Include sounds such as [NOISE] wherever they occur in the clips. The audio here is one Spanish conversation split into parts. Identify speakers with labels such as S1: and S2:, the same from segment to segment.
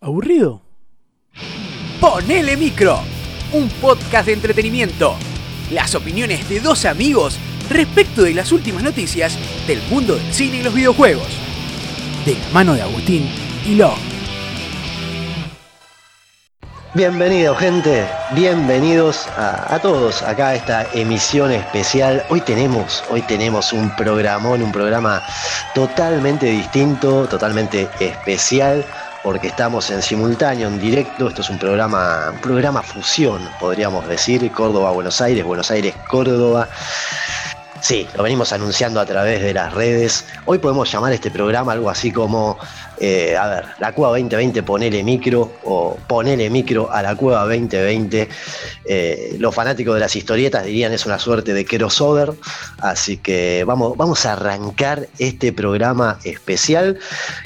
S1: ¿Aburrido?
S2: Ponele micro, un podcast de entretenimiento. Las opiniones de dos amigos respecto de las últimas noticias del mundo del cine y los videojuegos. De la mano de Agustín y Lo.
S3: Bienvenidos gente, bienvenidos a, todos acá a esta emisión especial. Hoy tenemos, hoy tenemos un programón, un programa totalmente distinto, totalmente especial, porque estamos en simultáneo, en directo. Esto es un programa, un programa fusión, podríamos decir, Córdoba-Buenos Aires, Buenos Aires-Córdoba. Sí, lo venimos anunciando a través de las redes. Hoy podemos llamar este programa algo así como, eh, a ver, la Cueva 2020 ponele micro o ponele micro a la Cueva 2020. Eh, los fanáticos de las historietas dirían es una suerte de crossover. Así que vamos, vamos a arrancar este programa especial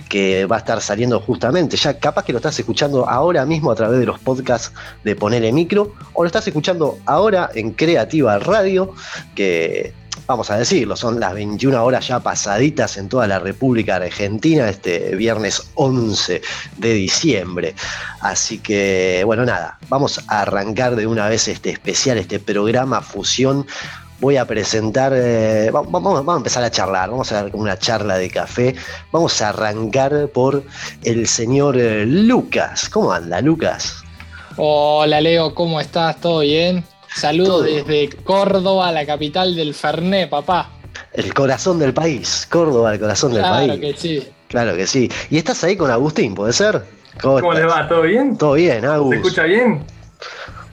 S3: que va a estar saliendo justamente. Ya capaz que lo estás escuchando ahora mismo a través de los podcasts de Ponele Micro o lo estás escuchando ahora en Creativa Radio que vamos a decirlo, son las 21 horas ya pasaditas en toda la República Argentina, este viernes 11 de diciembre. Así que, bueno, nada, vamos a arrancar de una vez este especial, este programa Fusión. Voy a presentar, eh, vamos, a empezar a charlar, vamos a dar como una charla de café. Vamos a arrancar por el señor eh, Lucas. ¿Cómo anda, Lucas?
S4: Hola, Leo, ¿cómo estás? ¿Todo bien? Saludos desde Córdoba, la capital del Ferné, papá.
S3: El corazón del país, Córdoba, el corazón del país.
S4: Claro que sí.
S3: Claro que sí. Y estás ahí con Agustín, ¿puede ser?
S5: ¿Cómo, ¿Cómo le va? ¿Todo bien?
S3: Todo bien, Agus.
S5: ¿Se escucha bien?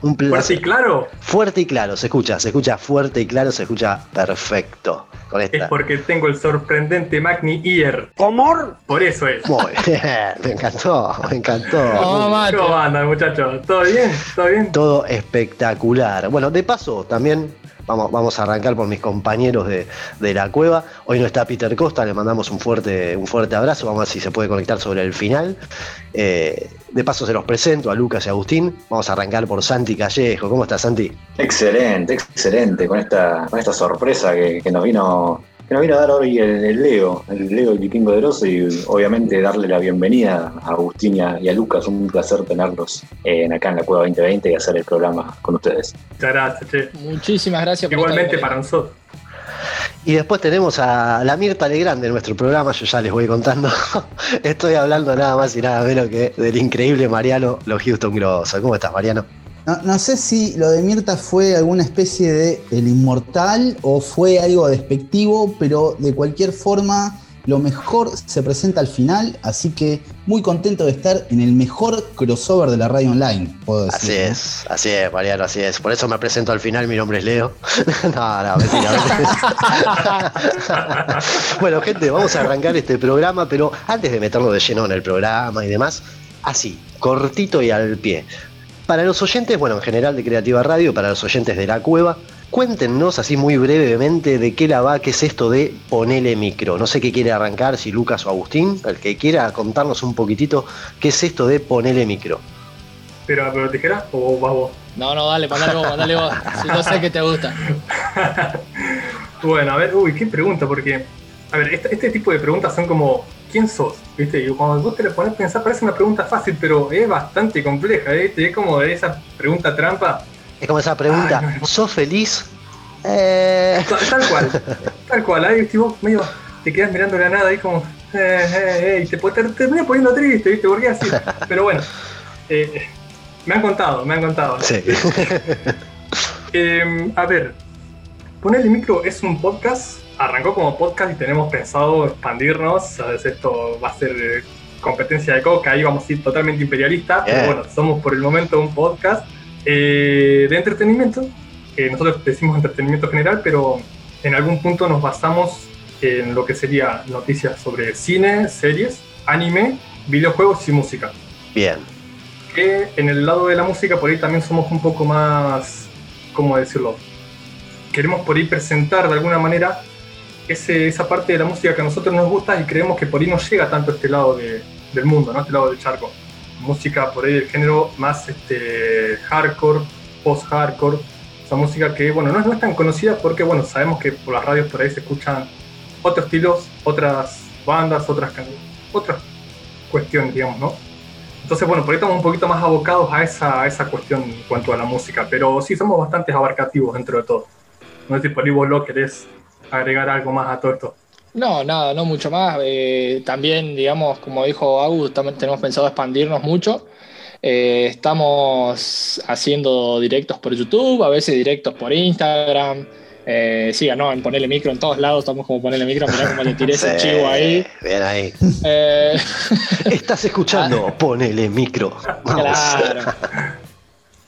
S3: Un placer.
S5: ¿Fuerte y claro?
S3: Fuerte y claro, se escucha, se escucha fuerte y claro, se escucha perfecto. Con esta.
S5: Es porque tengo el sorprendente Magni Ear.
S3: ¿Cómo?
S5: Por eso es.
S3: Muy bien, me encantó, me encantó.
S4: Oh,
S5: ¿Cómo andan, muchachos? ¿Todo bien? ¿Todo bien?
S3: Todo espectacular. Bueno, de paso, también Vamos, vamos, a arrancar por mis compañeros de, de, la cueva. Hoy no está Peter Costa, le mandamos un fuerte, un fuerte abrazo. Vamos a ver si se puede conectar sobre el final. Eh, de paso se los presento a Lucas y Agustín. Vamos a arrancar por Santi Callejo. ¿Cómo estás, Santi?
S6: Excelente, excelente. Con esta, con esta sorpresa que, que nos vino que nos vino a dar hoy el, el, Leo, el Leo el Vikingo de Grosso y obviamente darle la bienvenida a Agustín y a, Lucas. Un placer tenerlos en, acá en la Cueva 2020 y hacer el programa con ustedes.
S5: Muchas gracias, che.
S4: Muchísimas gracias.
S5: Igualmente para nosotros.
S3: Y después tenemos a la Mirta Legrand de nuestro programa, yo ya les voy contando. [LAUGHS] Estoy hablando nada más y nada menos que del increíble Mariano Los Houston Grosso. ¿Cómo estás, Mariano?
S7: No, no, sé si lo de Mirta fue alguna especie de el inmortal o fue algo despectivo, pero de cualquier forma lo mejor se presenta al final, así que muy contento de estar en el mejor crossover de la radio online, puedo decir.
S3: Así es, así es, Mariano, así es. Por eso me presento al final, mi nombre es Leo. [LAUGHS] no, no, mentira. [LAUGHS] bueno, gente, vamos a arrancar este programa, pero antes de meternos de lleno en el programa y demás, así, cortito y al pie. Para los oyentes, bueno, en general de Creativa Radio, para los oyentes de la cueva, cuéntenos así muy brevemente de qué la va, qué es esto de ponele micro. No sé qué quiere arrancar, si Lucas o Agustín, el que quiera contarnos un poquitito qué es esto de ponele micro.
S5: ¿Pero, pero tijera o vas vos?
S4: No, no, dale, mandale vos, mandale vos. Si no sé que te gusta. [LAUGHS]
S5: bueno, a ver, uy, qué pregunta, porque, a ver, este, este tipo de preguntas son como, ¿quién sos? ¿Viste? Y cuando vos te lo pones a pensar parece una pregunta fácil, pero es bastante compleja, ¿viste? Es como de esa pregunta trampa.
S3: Es como esa pregunta, Ay, no. ¿sos feliz? Eh...
S5: Tal, tal, cual, [LAUGHS] tal cual, ahí vos medio te quedas mirando la nada ahí como, eh, eh, eh, y te, te, te terminas poniendo triste, ¿viste? Porque así. [LAUGHS] Pero bueno, eh, me han contado, me han contado.
S3: Sí. [LAUGHS]
S5: Eh, a ver, Ponerle Micro es un podcast arrancó como podcast y tenemos pensado expandirnos. ¿sabes? Esto va a ser competencia de coca, ahí vamos a ir totalmente imperialista. Yeah. Pero bueno, somos por el momento un podcast eh, de entretenimiento. Eh, nosotros decimos entretenimiento general, pero en algún punto nos basamos en lo que sería noticias sobre cine, series, anime, videojuegos y música.
S3: Bien.
S5: Que en el lado de la música por ahí también somos un poco más, ¿cómo decirlo? Queremos por ahí presentar de alguna manera ese, esa parte de la música que a nosotros nos gusta y creemos que por ahí no llega tanto a este lado de, del mundo, ¿no? este lado del charco. Música por ahí del género más este, hardcore, post-hardcore, esa música que bueno, no es, no es tan conocida porque bueno, sabemos que por las radios por ahí se escuchan otros estilos, otras bandas, otras, otras cuestiones, digamos, ¿no? Entonces, bueno, por ahí estamos un poquito más abocados a esa, a esa cuestión en cuanto a la música, pero sí somos bastante abarcativos dentro de todo. No sé si por ahí vos lo querés agregar algo más a todo esto.
S4: No, nada, no mucho más. Eh, también, digamos, como dijo Agus, también tenemos pensado expandirnos mucho. Eh, estamos haciendo directos por YouTube, a veces directos por Instagram. Eh, sí, no, en ponerle micro en todos lados, estamos como ponerle micro, mirá cómo le tiré [LAUGHS] ese chivo ahí.
S3: Bien ahí.
S4: Eh, [LAUGHS]
S3: Estás escuchando,
S4: Ah.
S3: ponele micro. Vamos.
S4: claro.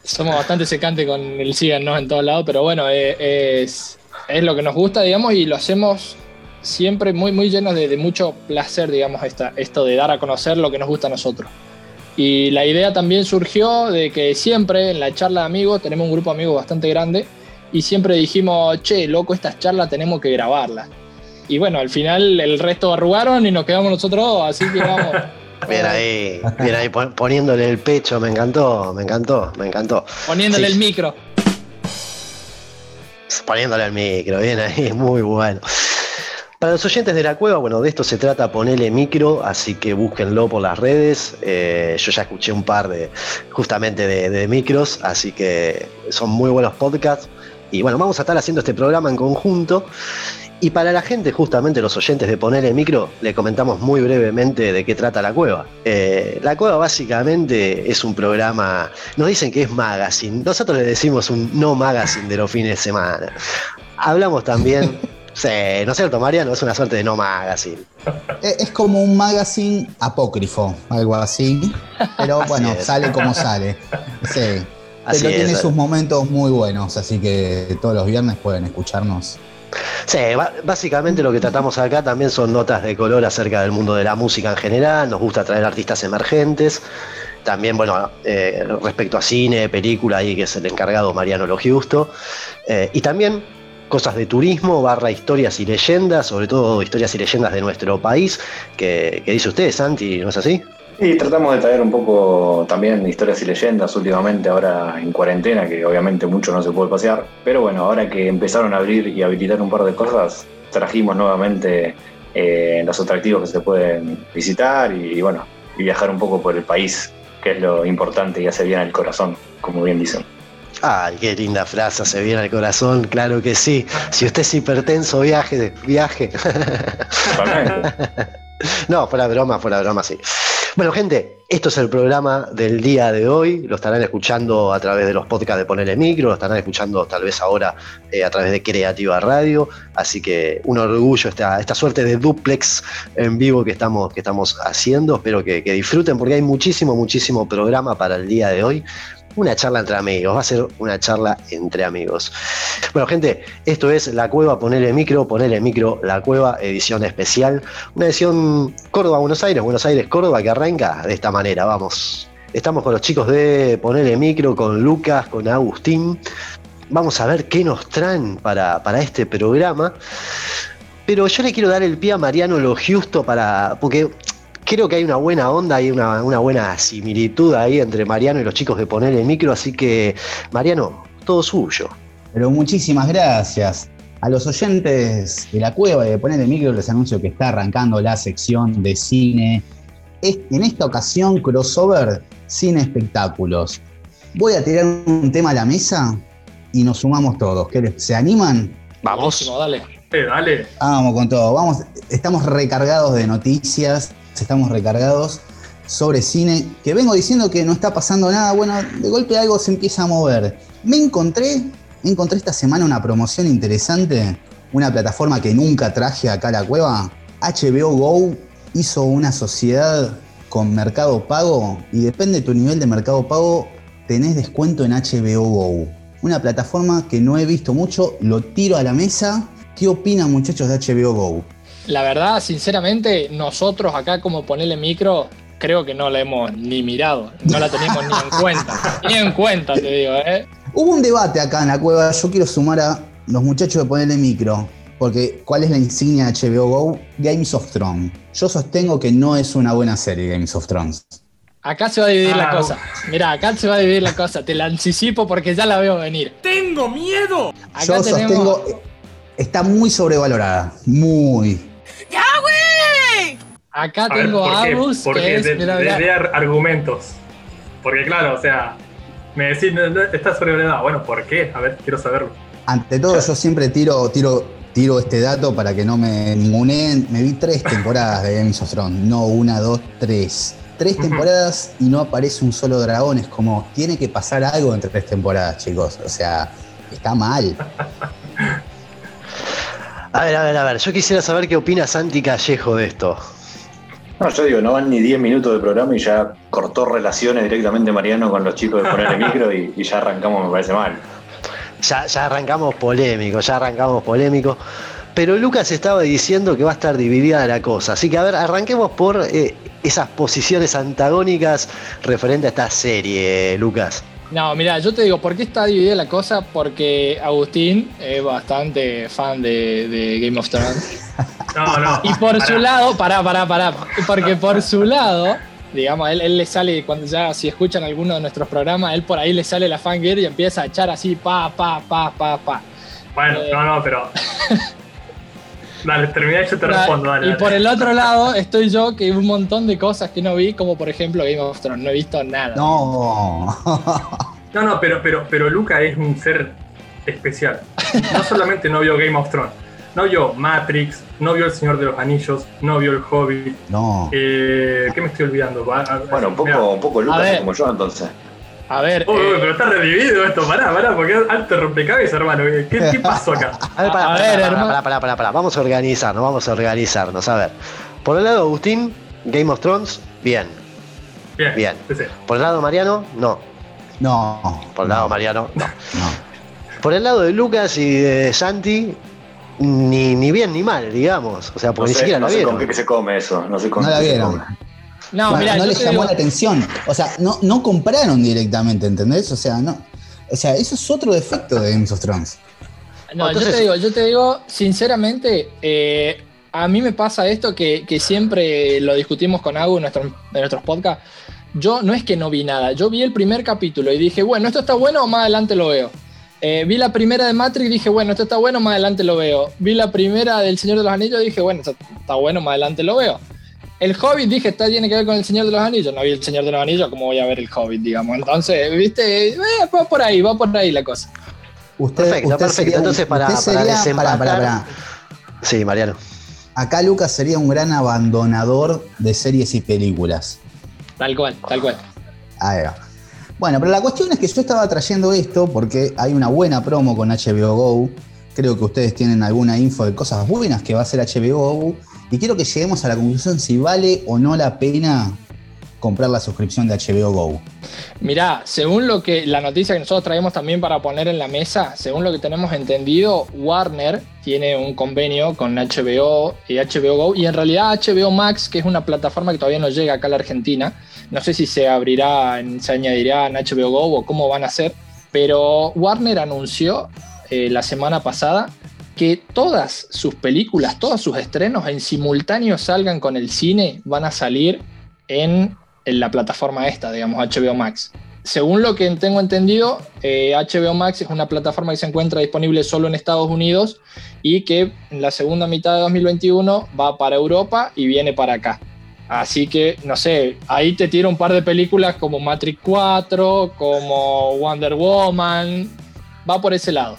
S4: Somos bastante secantes con el síganos en todos lados, pero bueno, eh, es, es lo que nos gusta, digamos, y lo hacemos siempre muy, muy llenos de, de mucho placer, digamos, esta, esto de dar a conocer lo que nos gusta a nosotros. Y la idea también surgió de que siempre en la charla de amigos, tenemos un grupo de amigos bastante grande, y siempre dijimos, che, loco, estas charlas tenemos que grabarlas. Y bueno, al final el resto arrugaron y nos quedamos nosotros dos, así que vamos. [LAUGHS]
S3: Bien ahí, bien ahí, pon- poniéndole el pecho, me encantó, me encantó, me encantó.
S4: Poniéndole
S3: Sí.
S4: el micro.
S3: Poniéndole el micro, bien ahí, [LAUGHS] muy bueno. Para los oyentes de la cueva, bueno, de esto se trata ponerle micro, así que búsquenlo por las redes. Eh, yo ya escuché un par de, justamente de, de micros, así que son muy buenos podcasts. Y bueno, vamos a estar haciendo este programa en conjunto. Y para la gente, justamente los oyentes de Ponerle Micro, le comentamos muy brevemente de qué trata la cueva. Eh, la cueva básicamente es un programa, nos dicen que es magazine, nosotros le decimos un no magazine de los fines de semana. Hablamos también, [LAUGHS] sí, ¿no es cierto, Mariano? Es una suerte de no magazine.
S7: Es, es como un magazine apócrifo, algo así. Pero
S3: Así
S7: bueno,
S3: es.
S7: sale como sale. Sí.
S3: Así
S7: Pero tiene sus momentos muy buenos, así que todos los viernes pueden escucharnos.
S3: Sí, básicamente lo que tratamos acá también son notas de color acerca del mundo de la música en general, nos gusta traer artistas emergentes, también, bueno, eh, respecto a cine, película, ahí que es el encargado Mariano Lo Giusto, eh, y también cosas de turismo, barra historias y leyendas, sobre todo historias y leyendas de nuestro país, que, que dice usted, Santi, ¿no es así?
S6: Y tratamos de traer un poco también historias y leyendas últimamente, ahora en cuarentena, que obviamente mucho no se puede pasear. Pero bueno, ahora que empezaron a abrir y habilitar un par de cosas, trajimos nuevamente eh, los atractivos que se pueden visitar y, bueno, y viajar un poco por el país, que es lo importante y hace bien al corazón, como bien dicen.
S3: Ay, qué linda frase, se viene al corazón, claro que sí. Si usted es hipertenso, viaje, viaje. [LAUGHS] No, fuera broma, fuera broma, sí. Bueno, gente, esto es el programa del día de hoy. Lo estarán escuchando a través de los podcasts de Ponerle Micro, lo estarán escuchando tal vez ahora eh, a través de Creativa Radio. Así que un orgullo esta, esta suerte de duplex en vivo que estamos, que estamos haciendo. Espero que disfruten porque hay muchísimo, muchísimo programa para el día de hoy. Una charla entre amigos, va a ser una charla entre amigos. Bueno, gente, esto es La Cueva, Ponerle Micro, Ponerle Micro, La Cueva, edición especial. Una edición Córdoba-Buenos Aires, Buenos Aires-Córdoba que arranca de esta manera, vamos. Estamos con los chicos de Ponerle Micro, con Lucas, con Agustín. Vamos a ver qué nos traen para, para este programa. Pero yo le quiero dar el pie a Mariano Lo Justo para. porque creo que hay una buena onda, hay una, una buena similitud ahí entre Mariano y los chicos de Ponerle Micro, así que, Mariano, todo suyo.
S7: Pero muchísimas gracias. A los oyentes de la cueva y de poner el micro les anuncio que está arrancando la sección de cine. Es- En esta ocasión, crossover cine espectáculos. Voy a tirar un tema a la mesa y nos sumamos todos. ¿Qué les- ¿Se animan?
S3: Vamos.
S4: Dale.
S5: Eh, dale.
S7: Vamos con todo. Vamos, estamos recargados de noticias, estamos recargados sobre cine, que vengo diciendo que no está pasando nada. Bueno, de golpe algo se empieza a mover. Me encontré, encontré esta semana una promoción interesante, una plataforma que nunca traje acá a la cueva. HBO Go hizo una sociedad con Mercado Pago y depende de tu nivel de Mercado Pago, tenés descuento en HBO Go. Una plataforma que no he visto mucho, lo tiro a la mesa. ¿Qué opinan muchachos de HBO Go?
S4: La verdad, sinceramente, nosotros acá como ponerle micro, creo que no la hemos ni mirado, no la tenemos ni en cuenta, [LAUGHS] ni en cuenta, te digo, ¿eh?
S7: Hubo un debate acá en la cueva, yo quiero sumar a los muchachos de ponerle micro, porque ¿cuál es la insignia de HBO Go? Games of Thrones. Yo sostengo que no es una buena serie Games of Thrones.
S4: Acá se va a dividir la
S5: Ah,
S4: cosa. Mirá, acá se va a dividir la cosa, te la anticipo porque ya la veo venir.
S1: ¡Tengo miedo!
S4: Acá
S7: yo
S4: tenemos-
S7: sostengo, está muy sobrevalorada, muy.
S4: Acá
S5: A ver,
S4: tengo
S5: ¿por
S4: a
S5: qué?
S4: Agus,
S5: Porque
S4: que es.
S5: de-
S4: mirá,
S5: de-
S4: mirá.
S5: de ar- argumentos. Porque claro, o sea, me decís, no, no, está sobrevalorada. Bueno, ¿por qué? A ver, quiero saberlo.
S7: Ante todo, yo siempre tiro, tiro, tiro este dato para que no me ninguneen. Me vi tres [LAUGHS] temporadas de Game of Thrones. No una, dos, tres. Tres temporadas y no aparece un solo dragón. Es como, tiene que pasar algo entre tres temporadas, chicos. O sea, está mal. [LAUGHS]
S3: A ver, a ver, a ver. Yo quisiera saber qué opina Santi Callejo de esto.
S6: No, yo digo, no van ni 10 minutos de programa y ya cortó relaciones directamente Mariano con los chicos de ponerle micro y, y ya arrancamos, me parece mal.
S3: Ya, ya arrancamos polémico, ya arrancamos polémico. Pero Lucas estaba diciendo que va a estar dividida la cosa. Así que, a ver, arranquemos por eh, esas posiciones antagónicas referente a esta serie, Lucas.
S4: No, mira, yo te digo, ¿por qué está dividida la cosa? Porque Agustín es bastante fan de, de Game of Thrones. [LAUGHS]
S5: No, no.
S4: Y por
S5: pará.
S4: su lado, pará, pará, pará. Porque por su lado, digamos, él, él le sale, cuando ya, si escuchan alguno de nuestros programas, él por ahí le sale la fangirl y empieza a echar así, pa, pa, pa, pa, pa.
S5: Bueno,
S4: Eh.
S5: no, no, pero. [LAUGHS] Dale, termina y yo te respondo, dale.
S4: y
S5: dale.
S4: por el otro lado estoy yo, que un montón de cosas que no vi, como por ejemplo Game of Thrones, no he visto nada.
S7: No.
S5: No, no, pero, pero, pero Luca es un ser especial. No solamente no vio Game of Thrones, no vio Matrix, no vio El Señor de los Anillos, no vio El Hobbit.
S7: No.
S5: Eh, ¿Qué me estoy olvidando? Va- a-
S6: Bueno, un poco, un poco
S4: A
S6: Lucas
S4: ver.
S6: como yo entonces.
S4: A ver,
S5: Uy, uy,
S4: eh,
S5: pero está redividido esto, pará, pará, porque es alto rompecabezas, hermano. ¿Qué, qué [LAUGHS] pasó acá?
S3: A ver, pará,
S4: A
S3: pará,
S4: ver,
S3: pará,
S4: hermano.
S3: pará, pará, pará, pará. Vamos a organizarnos, vamos a organizarnos. A ver. Por el lado de Agustín, Game of Thrones, bien.
S5: Bien,
S3: Bien.
S5: sí.
S3: Por el lado de Mariano, no.
S7: No.
S3: Por el lado de Mariano, no.
S7: No.
S3: Por el lado de Lucas y de Santi, ni, ni bien ni mal, digamos. O sea,
S6: No
S3: porque ni
S6: sé,
S3: siquiera
S6: no
S3: la
S6: sé
S3: vieron.
S6: con qué se come eso. No sé con
S7: No la
S6: qué se
S7: vieron.
S6: come.
S4: No,
S7: no, les llamó
S4: digo-
S7: la atención. O sea, no, no compraron directamente, ¿entendés? O sea, no. O sea, eso es otro defecto de Game of Thrones.
S4: No,
S3: Entonces-
S4: yo te digo, yo te digo, sinceramente, eh, a mí me pasa esto que, que siempre lo discutimos con Agu en, nuestros- en nuestros podcasts. Yo no es que no vi nada, yo vi el primer capítulo y dije, bueno, esto está bueno, más adelante lo veo. Eh, vi la primera de Matrix y dije, bueno, esto está bueno, más adelante lo veo. Vi la primera del Señor de los Anillos y dije, bueno, esto está bueno, más adelante lo veo. El Hobbit dije, está tiene que ver con el Señor de los Anillos. No vi el Señor de los Anillos, ¿cómo voy a ver el Hobbit, digamos? Entonces, viste, Eh, va por ahí, va por ahí la cosa.
S7: Usted,
S3: Perfecto,
S7: usted
S3: perfecto.
S7: sería
S3: Entonces, para-
S7: usted
S3: para
S7: sería-
S3: desempatar-
S7: pará, pará, pará.
S3: Sí, Mariano.
S7: Acá Lucas sería un gran abandonador de series y películas.
S4: Tal cual, tal cual.
S7: Ahí va. Bueno, pero la cuestión es que yo estaba trayendo esto porque hay una buena promo con HBO Go. Creo que ustedes tienen alguna info de cosas buenas que va a hacer HBO Go. Y quiero que lleguemos a la conclusión si vale o no la pena comprar la suscripción de HBO Go.
S4: Mirá, según lo que la noticia que nosotros traemos también para poner en la mesa, según lo que tenemos entendido, Warner tiene un convenio con HBO y HBO Go y en realidad HBO Max, que es una plataforma que todavía no llega acá a la Argentina, no sé si se abrirá, se añadirá en HBO Go o cómo van a ser, pero Warner anunció eh, la semana pasada que todas sus películas, todos sus estrenos en simultáneo salgan con el cine, van a salir en, en la plataforma esta, digamos, HBO Max. Según lo que tengo entendido, eh, HBO Max es una plataforma que se encuentra disponible solo en Estados Unidos y que en la segunda mitad de 2021 va para Europa y viene para acá. Así que, no sé, ahí te tiro un par de películas como Matrix 4, como Wonder Woman, va por ese lado.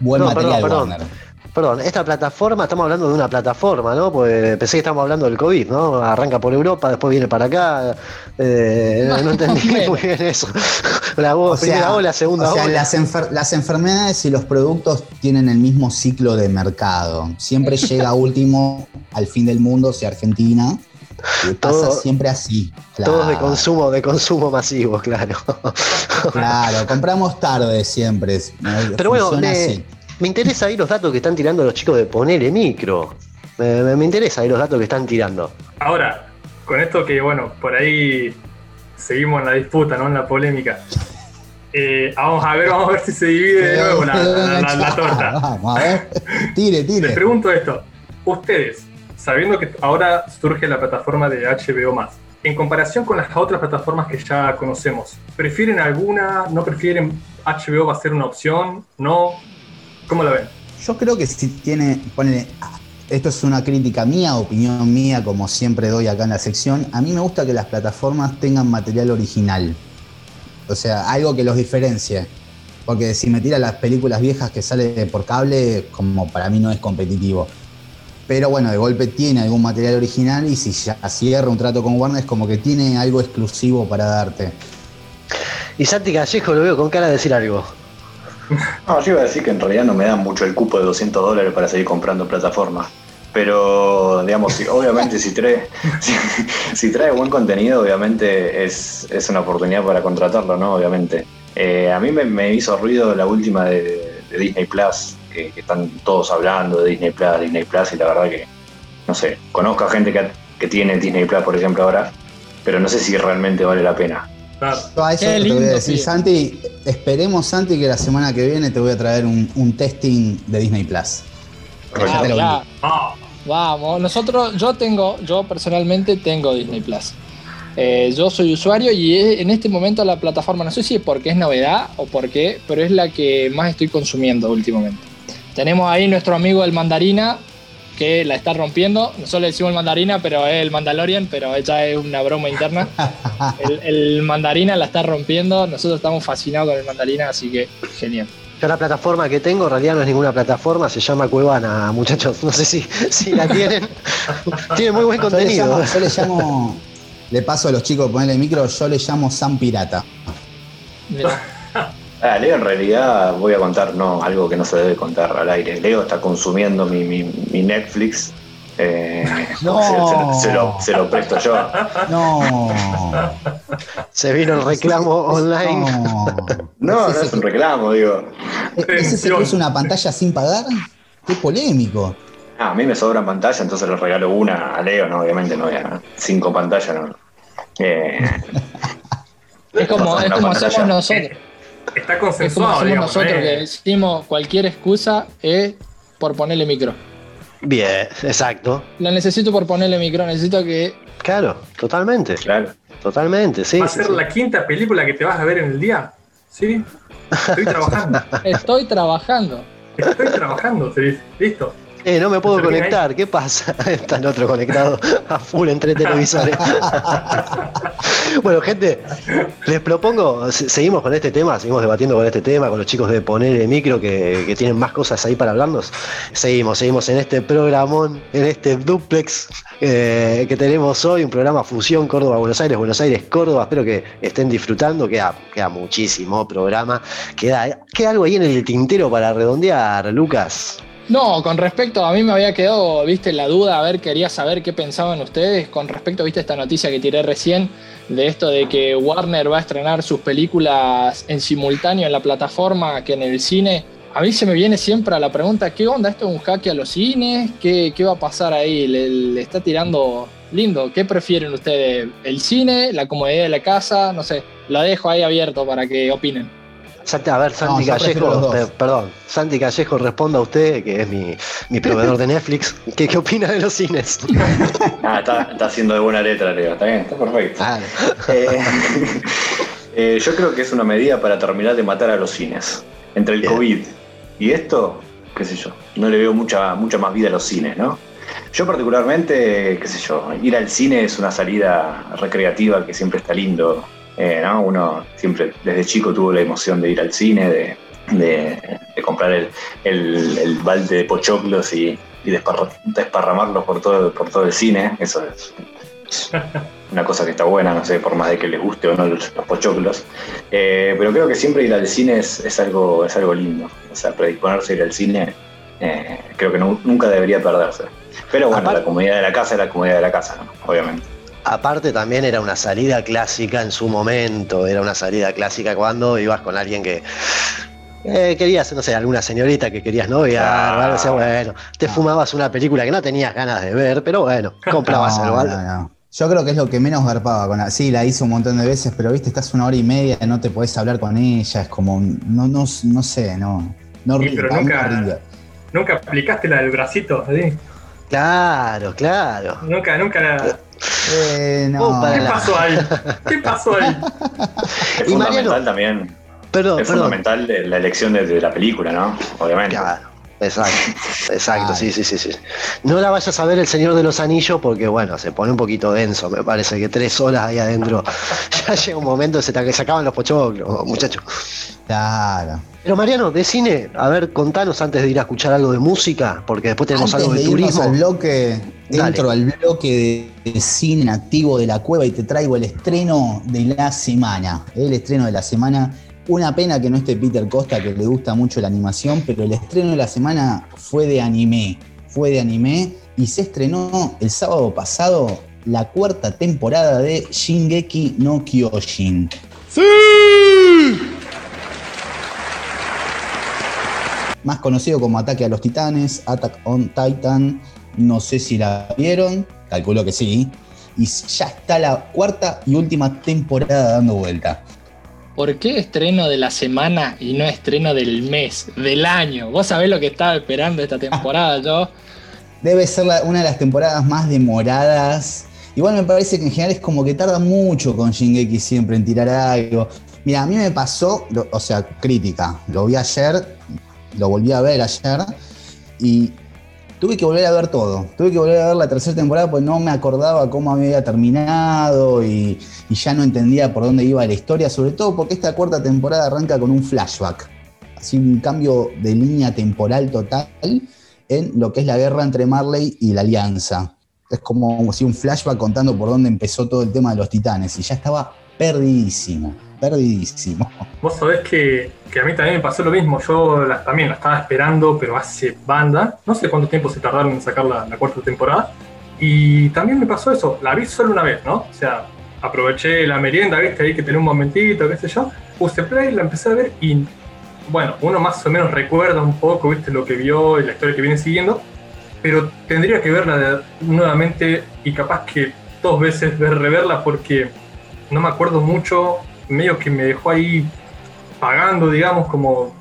S7: Buen
S3: No,
S7: material,
S3: perdón, perdón. Perdón, esta plataforma, estamos hablando de una plataforma, ¿no? Pues pensé que estamos hablando del COVID, ¿no? Arranca por Europa, después viene para acá. Eh, no, no entendí [LAUGHS] muy bien eso. [LAUGHS] La
S7: O
S3: voz,
S7: sea,
S3: primera ola, segunda
S7: o sea,
S3: ola.
S7: las, enfer- las enfermedades y los productos tienen el mismo ciclo de mercado. Siempre [LAUGHS] llega último al fin del mundo, sea Argentina. Y pasa
S3: Todo-
S7: siempre así.
S3: Todos de
S7: Claro.
S3: consumo, de consumo masivo, claro.
S7: Claro, compramos tarde siempre.
S3: Pero bueno,
S7: Funciona
S3: me,
S7: así.
S3: Me interesa ahí los datos que están tirando los chicos de Ponele Micro. Me, me- me interesa ahí los datos que están tirando.
S5: Ahora, con esto que, bueno, por ahí seguimos en la disputa, ¿no? En la polémica. Eh, vamos a ver, vamos a ver si se divide de nuevo la, la- la- la [LAUGHS] torta.
S7: Vamos, a ver. Tire,
S5: Les
S7: tire.
S5: pregunto esto. Ustedes, sabiendo que ahora surge la plataforma de HBO en comparación con las otras plataformas que ya conocemos, ¿prefieren alguna? ¿No prefieren? ¿HBO va a ser una opción? ¿No? ¿Cómo la ven?
S7: Yo creo que si tiene, ponele, esto es una crítica mía, opinión mía, como siempre doy acá en la sección. A mí me gusta que las plataformas tengan material original. O sea, algo que los diferencie. Porque si me tira las películas viejas que sale por cable, como para mí no es competitivo. Pero bueno, de golpe tiene algún material original y si ya cierra un trato con Warner es como que tiene algo exclusivo para darte.
S3: Y Santi Callejo lo veo con cara de decir algo.
S6: No, yo iba a decir que en realidad no me dan mucho el cupo de 200 dólares para seguir comprando plataformas. Pero, digamos, obviamente si trae, [LAUGHS] si, trae buen contenido, obviamente es, es, una oportunidad para contratarlo, ¿no? Obviamente. Eh, a mí me, hizo ruido la última de, Disney Plus, que, están todos hablando de Disney Plus, Disney Plus, y la verdad que, no sé, conozco a gente que, que tiene Disney Plus, por ejemplo, ahora, pero no sé si realmente vale la pena.
S7: A eso te voy a decir, Santi, esperemos, Santi, que la semana que viene te voy a traer un, testing de Disney Plus.
S4: Vamos, nosotros, yo tengo, yo personalmente tengo Disney Plus. Eh, yo soy usuario y en este momento la plataforma, no sé si es porque es novedad o por qué, pero es la que más estoy consumiendo últimamente. Tenemos ahí nuestro amigo el Mandarina, que la está rompiendo. Nosotros le decimos el mandarina, pero es el Mandalorian, pero ella es una broma interna. [LAUGHS] El, mandarina la está rompiendo. Nosotros estamos fascinados con el mandarina, así que genial.
S3: Yo la plataforma que tengo en realidad no es ninguna plataforma, se llama Cuevana, muchachos. No sé si, si la tienen. [LAUGHS] Tiene muy buen contenido.
S7: Yo le llamo, le, paso a los chicos ponerle el micro, yo le llamo San Pirata. [LAUGHS]
S6: Ah, Leo en realidad voy a contar no algo que no se debe contar al aire. Leo está consumiendo mi, mi, Netflix. Eh, [LAUGHS] no. se, lo, presto yo.
S7: No.
S3: Se vino el reclamo online.
S6: No, no, es un reclamo, digo.
S7: ¿Ese se puso una pantalla sin pagar? Qué polémico.
S6: Ah, a mí me sobra pantalla, entonces le regalo una a Leo, no, obviamente no voy a cinco pantallas, no. Eh,
S4: es como, es como hacemos nosotros.
S5: Está consensuado. Es
S4: nosotros que decimos cualquier excusa es por ponerle micro.
S3: Bien, exacto.
S4: Lo necesito por ponerle micro, necesito que.
S3: Claro, totalmente. Claro. Totalmente, sí.
S5: ¿Va a ser la quinta película que te vas a ver en el día? Sí. Estoy trabajando. [LAUGHS]
S4: Estoy trabajando.
S5: Estoy trabajando, sí. Listo.
S3: Eh, no me puedo conectar, ¿qué pasa? [LAUGHS] Está el otro conectado a full entre televisores. [LAUGHS] bueno, gente, les propongo, seguimos con este tema, seguimos debatiendo con este tema, con los chicos de Poner el Micro que, tienen más cosas ahí para hablarnos. Seguimos, seguimos en este programón, en este duplex eh, que tenemos hoy, un programa Fusión Córdoba-Buenos Aires, Buenos Aires-Córdoba. Espero que estén disfrutando, queda, queda muchísimo programa. Queda, queda algo ahí en el tintero para redondear, Lucas.
S4: No, con respecto, a mí me había quedado, viste, la duda, a ver, quería saber qué pensaban ustedes con respecto, viste, esta noticia que tiré recién de esto de que Warner va a estrenar sus películas en simultáneo en la plataforma que en el cine. A mí se me viene siempre a la pregunta, ¿qué onda? ¿Esto es un jaque a los cines? ¿Qué, qué va a pasar ahí? ¿Le, está tirando lindo? ¿Qué prefieren ustedes? ¿El cine? ¿La comodidad de la casa? No sé, lo dejo ahí abierto para que opinen
S3: a ver, Santi Callejo, perdón, Santi Callejo, responda a usted, que es mi, [LAUGHS] proveedor de Netflix. ¿Qué, ¿Qué, opina de los cines? [LAUGHS]
S6: Ah, está, haciendo de buena letra, Leo. Está bien, está perfecto. [LAUGHS] Eh, eh, yo creo que es una medida para terminar de matar a los cines. Entre el COVID y esto, qué sé yo, no le veo mucha, mucha más vida a los cines, ¿no? Yo particularmente, qué sé yo, ir al cine es una salida recreativa que siempre está lindo eh, Uno siempre desde chico tuvo la emoción de ir al cine, de, comprar el, el, balde de pochoclos y, desparramarlos por todo, por todo el cine. Eso es [LAUGHS] una cosa que está buena, no sé, por más de que les guste o no los, pochoclos. Eh, pero creo que siempre ir al cine es, algo, es algo lindo. O sea, predisponerse a ir al cine eh, creo que nunca debería perderse. Pero bueno, la comodidad de la casa es la comodidad de la casa, obviamente.
S3: Aparte también era una salida clásica en su momento, era una salida clásica cuando ibas con alguien que eh, querías, no sé, alguna señorita que querías noviar, o sea, bueno, te fumabas una película que no tenías ganas de ver, pero bueno, comprabas algo.
S7: Yo creo que es lo que menos garpaba con la. Sí, la hice un montón de veces, pero viste, estás una hora y media, no te podés hablar con ella, es como. No, no, no sé, no. No
S5: pero nunca, nunca aplicaste la del bracito, ¿sí?
S3: Claro, claro.
S5: Nunca, nunca la.
S7: Eh,
S5: ¿Qué pasó ahí? ¿Qué pasó ahí? [LAUGHS]
S6: Es fundamental también. Perdón, es fundamental la elección de, la película, ¿no? Obviamente. Claro.
S3: Exacto, [LAUGHS] exacto, sí, sí, sí, sí. No la vayas a ver el Señor de los Anillos porque, bueno, se pone un poquito denso, me parece que tres horas ahí adentro. [LAUGHS] ya llega un momento que se, te, se acaban los pochoclos, muchachos.
S7: Claro.
S3: Pero Mariano, de cine, a ver, contanos antes de ir a escuchar algo de música, porque después tenemos
S7: Antes
S3: algo de,
S7: de
S3: turismo.
S7: al bloque,
S3: Dale.
S7: entro al bloque de, de cine activo de la cueva y te traigo el estreno de la semana. El estreno de la semana. Una pena que no esté Peter Costa, que le gusta mucho la animación, pero el estreno de la semana fue de anime. Fue de anime y se estrenó el sábado pasado la cuarta temporada de Shingeki no Kyojin. más conocido como Ataque a los Titanes, Attack on Titan, no sé si la vieron, calculo que sí, y ya está la cuarta y última temporada dando vuelta.
S4: ¿Por qué estreno de la semana y no estreno del mes, del año? Vos sabés lo que estaba esperando esta temporada yo.
S7: Debe ser la- una de las temporadas más demoradas. Igual me parece que en general es como que tarda mucho con Shingeki siempre en tirar algo. Mira, a mí me pasó, o sea, crítica. Lo vi ayer, lo volví a ver ayer y tuve que volver a ver todo. Tuve que volver a ver la tercera temporada porque no me acordaba cómo había terminado y, ya no entendía por dónde iba la historia, sobre todo porque esta cuarta temporada arranca con un flashback. Así un cambio de línea temporal total en lo que es la guerra entre Marley y la Alianza. Es como si un flashback contando por dónde empezó todo el tema de los titanes y ya estaba perdidísimo, perdidísimo.
S5: Vos sabés que, que a mí también me pasó lo mismo. Yo la- también la estaba esperando, pero hace banda. No sé cuánto tiempo se tardaron en sacar la, la cuarta temporada. Y también me pasó eso. La vi solo una vez, ¿no? O sea, aproveché la merienda, viste, ahí que tenía un momentito, qué sé yo. Puse play, la empecé a ver y, bueno, uno más o menos recuerda un poco, viste, lo que vio y la historia que viene siguiendo. Pero tendría que verla de- nuevamente y capaz que dos veces ver, reverla porque no me acuerdo mucho, medio que me dejó ahí pagando, digamos, como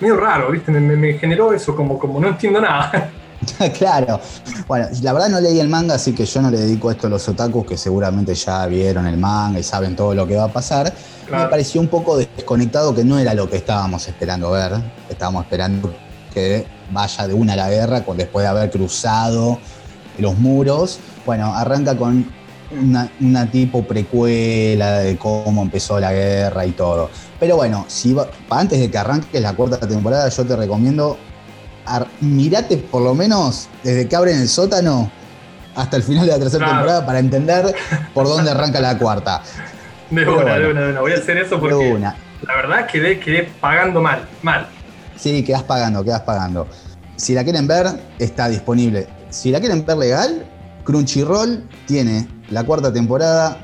S5: medio raro, ¿viste? Me, generó eso, como, como no entiendo nada. [LAUGHS]
S7: claro. Bueno, la verdad no leí el manga, así que yo no le dedico esto a los otakus que seguramente ya vieron el manga y saben todo lo que va a pasar. Me pareció un poco desconectado que no era lo que estábamos esperando ver. Estábamos esperando que vaya de una a la guerra después de haber cruzado los muros. Bueno, arranca con una, una tipo precuela de cómo empezó la guerra y todo. Pero bueno, si va- antes de que arranques la cuarta temporada, yo te recomiendo ar- mirate por lo menos desde que abren el sótano hasta el final de la tercera
S5: Claro.
S7: temporada para entender por dónde arranca la cuarta.
S5: De
S7: Pero
S5: una, de una, de una. Voy a hacer eso porque
S7: una.
S5: la verdad quedé, quedé pagando mal, mal.
S7: Sí, quedás pagando, quedás pagando. Si la quieren ver, está disponible. Si la quieren ver legal, Crunchyroll tiene la cuarta temporada,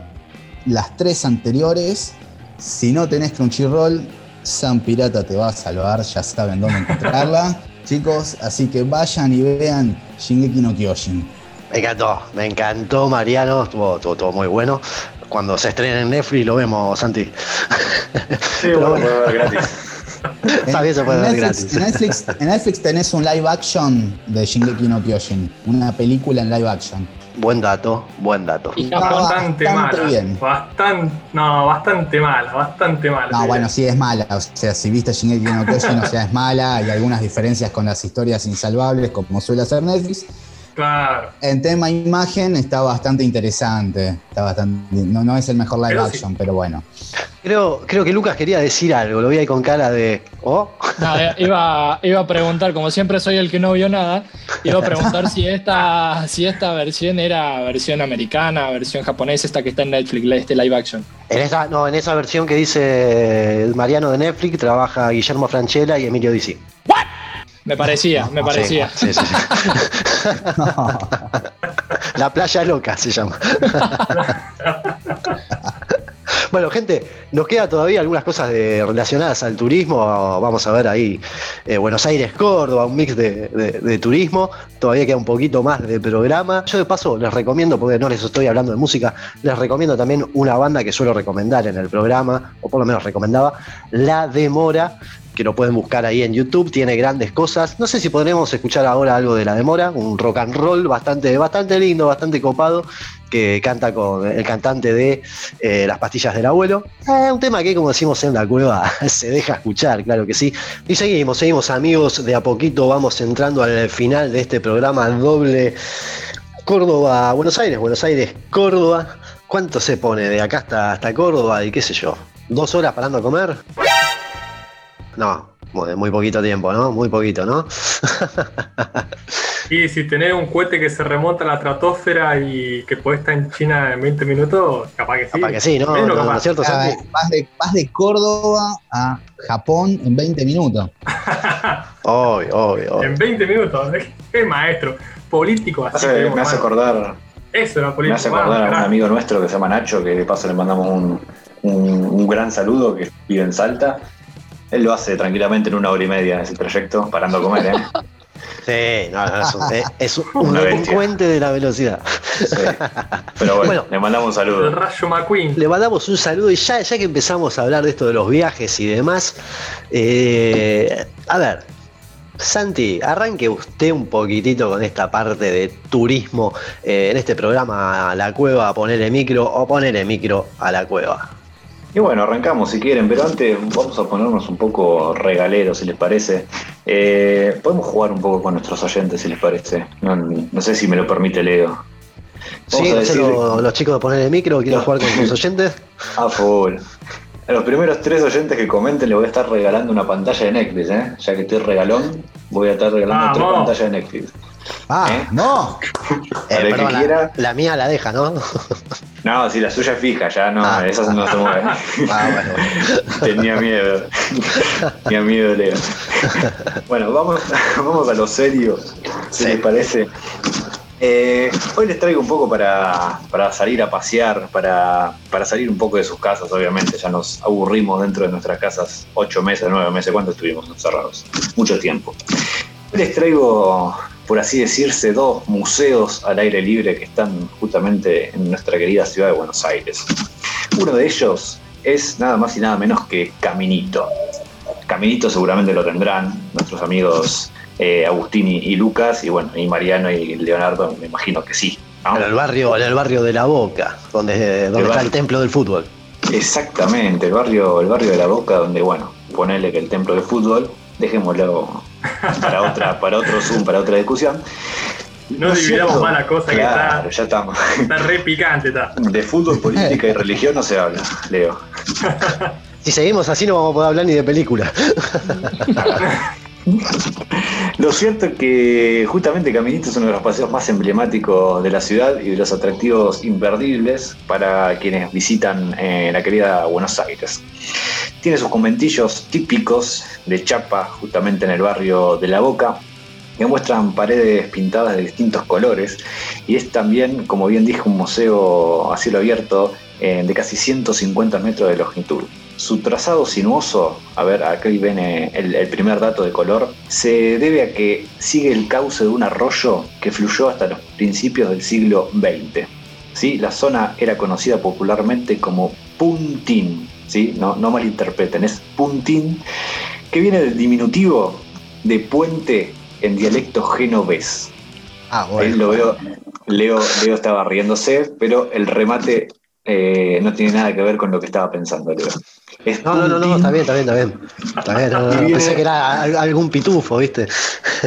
S7: las tres anteriores. Si no tenés Crunchyroll, San Pirata te va a salvar, ya saben dónde encontrarla. [LAUGHS] Chicos, así que vayan y vean Shingeki no Kyojin.
S3: Me encantó, me encantó Mariano, estuvo, estuvo todo muy bueno. Cuando se estrene en Netflix lo vemos, Santi.
S5: Sí, [LAUGHS] bueno.
S3: bueno,
S6: Puede ver gratis. [LAUGHS]
S3: También se puede
S7: en
S3: ver
S7: Netflix,
S3: gratis.
S7: En Netflix, en Netflix tenés un live action de Shingeki no Kyojin, una película en live action.
S3: Buen dato, buen dato.
S4: Y
S7: Está
S4: Japón,
S5: bastante,
S7: bastante
S5: mala.
S7: bien.
S5: Bastante, no, bastante mala, bastante mala.
S7: No, bueno, sí es mala. O sea, si viste Shingeki no Kyojin, o sea, es mala. Hay algunas diferencias con las historias insalvables, como suele hacer Netflix.
S5: Claro.
S7: En tema imagen está bastante interesante. Está bastante, no, no es el mejor live
S5: Pero sí.
S7: action, pero bueno.
S3: Creo, creo que Lucas quería decir algo, lo vi ahí con cara de. ¿Oh?
S4: No, eh, iba, iba a preguntar, como siempre soy el que no vio nada, iba a preguntar si esta, si esta versión era versión americana, versión japonesa, esta que está en Netflix, este live action.
S3: En esa, no, en esa versión que dice Mariano de Netflix trabaja Guillermo Franchella y Emilio Dizzi.
S4: Me parecía, me parecía.
S3: Sí, sí, sí. [LAUGHS] La playa loca se llama. [LAUGHS] Bueno, gente, nos queda todavía algunas cosas de- relacionadas al turismo. Vamos a ver ahí eh, Buenos Aires, Córdoba, un mix de, de- de turismo. Todavía queda un poquito más de programa. Yo de paso les recomiendo, porque no les estoy hablando de música, les recomiendo también una banda que suelo recomendar en el programa, o por lo menos recomendaba, La Demora, que lo pueden buscar ahí en YouTube, tiene grandes cosas. No sé si podremos escuchar ahora algo de La Demora, un rock and roll bastante, bastante lindo, bastante copado, que canta con el cantante de eh, Las pastillas del abuelo. Eh, un tema que, como decimos en la cueva, [LAUGHS] se deja escuchar, claro que sí. Y seguimos, seguimos amigos, de a poquito vamos entrando al final de este programa doble Córdoba, Buenos Aires, Buenos Aires, Córdoba. ¿Cuánto se pone de acá hasta, hasta Córdoba y qué sé yo? ¿Dos horas parando a comer? No, muy, muy poquito tiempo, ¿no? Muy poquito, ¿no?
S5: Y si tenés un cohete que se remonta a la estratosfera y que puede estar en China en 20 minutos, capaz que sí.
S3: Capaz que sí, ¿no? No,
S5: capaz.
S3: ¿no es cierto,
S7: Ah,
S3: Santi?
S7: vas, de, vas de Córdoba a Japón en 20 minutos. [LAUGHS]
S3: Obvio, obvio, obvio.
S5: En 20 minutos. Qué maestro. Político así.
S6: Hace- me hace acordar,
S5: Eso era
S6: me
S5: político.
S6: hace
S5: mano,
S6: acordar a un amigo nuestro que se llama Nacho, que de paso le mandamos un, un- un gran saludo, que vive en Salta. Él lo hace tranquilamente en una hora y media ese trayecto, parando a comer, ¿eh? [LAUGHS]
S3: Sí, no, no, es un, es- es un delincuente de la velocidad.
S6: Sí. Pero bueno,
S3: Bueno.
S6: le mandamos un
S5: El
S6: saludo.
S5: Rayo McQueen.
S3: Le mandamos un saludo y ya, ya que empezamos a hablar de esto de los viajes y demás, eh, a ver, Santi, arranque usted un poquitito con esta parte de turismo eh, en este programa La Cueva, ponerle micro o ponerle micro a la cueva.
S6: Y bueno, arrancamos si quieren, pero antes vamos a ponernos un poco regaleros, si les parece. Eh, podemos jugar un poco con nuestros oyentes, si les parece. No, no sé si me lo permite Leo. Vamos
S3: ¿Sí?
S6: a decir-
S3: Los, los chicos de ponerle micro quieren
S6: No.
S3: jugar con sus oyentes. [LAUGHS]
S6: A full. A los primeros tres oyentes que comenten le voy a estar regalando una pantalla de Netflix, ¿eh? Ya que estoy regalón, voy a estar regalando tres
S5: Vamos.
S6: pantallas de Netflix.
S7: ¡Ah,
S6: ¿Eh?
S7: no!
S3: Eh,
S6: que
S3: la- mía la deja, ¿no?
S6: No, si la suya es fija, ya no,
S3: Ah.
S6: esas no se mueven.
S3: Ah, bueno, bueno.
S6: Tenía miedo. Tenía miedo, Leo. Bueno, vamos, [LAUGHS] vamos a lo serio, si
S3: Sí.
S6: les parece. Eh, hoy les traigo un poco para, para salir a pasear, para, para salir un poco de sus casas, obviamente. Ya nos aburrimos dentro de nuestras casas ocho meses, nueve meses. ¿Cuánto estuvimos encerrados? Mucho tiempo. Hoy les traigo, por así decirse, dos museos al aire libre que están justamente en nuestra querida ciudad de Buenos Aires. Uno de ellos es nada más y nada menos que Caminito. Caminito seguramente lo tendrán nuestros amigos eh, Agustín y, y Lucas, y bueno, y Mariano y Leonardo, me imagino que sí. ¿no?
S3: En el barrio, en el barrio de La Boca, donde, donde está
S6: barrio.
S3: el templo del fútbol.
S6: Exactamente, el barrio, el barrio de la Boca, donde bueno, ponerle que el templo de fútbol, dejémoslo para otra, para otro Zoom, para otra discusión.
S5: No
S6: ¿No es
S5: dividamos más la cosa
S6: Claro,
S5: que
S6: ya estamos.
S5: está, está re picante. Está.
S6: De fútbol, política y religión no se habla, Leo. [LAUGHS]
S3: Si seguimos así no vamos a poder hablar ni de película. [LAUGHS]
S6: Lo cierto es que justamente Caminito es uno de los paseos más emblemáticos de la ciudad y de los atractivos imperdibles para quienes visitan eh, la querida Buenos Aires. Tiene sus conventillos típicos de chapa justamente en el barrio de La Boca que muestran paredes pintadas de distintos colores y es también, como bien dije, un museo a cielo abierto eh, de casi 150 metros de longitud. Su trazado sinuoso, a ver, aquí viene el, el primer dato de color, se debe a que sigue el cauce de un arroyo que fluyó hasta los principios del siglo XX. ¿sí? La zona era conocida popularmente como Puntín, ¿sí? no, no malinterpreten, es Puntín, que viene del diminutivo de puente en dialecto genovés.
S3: Ah,
S6: Ahí lo veo, Leo, Leo estaba riéndose, pero el remate eh, no tiene nada que ver con lo que estaba pensando, Leo. Es
S3: No, no, no, está bien, está bien, está bien. Está bien, no, no, no,
S6: Y viene-
S3: pensé que era al- algún pitufo, ¿viste?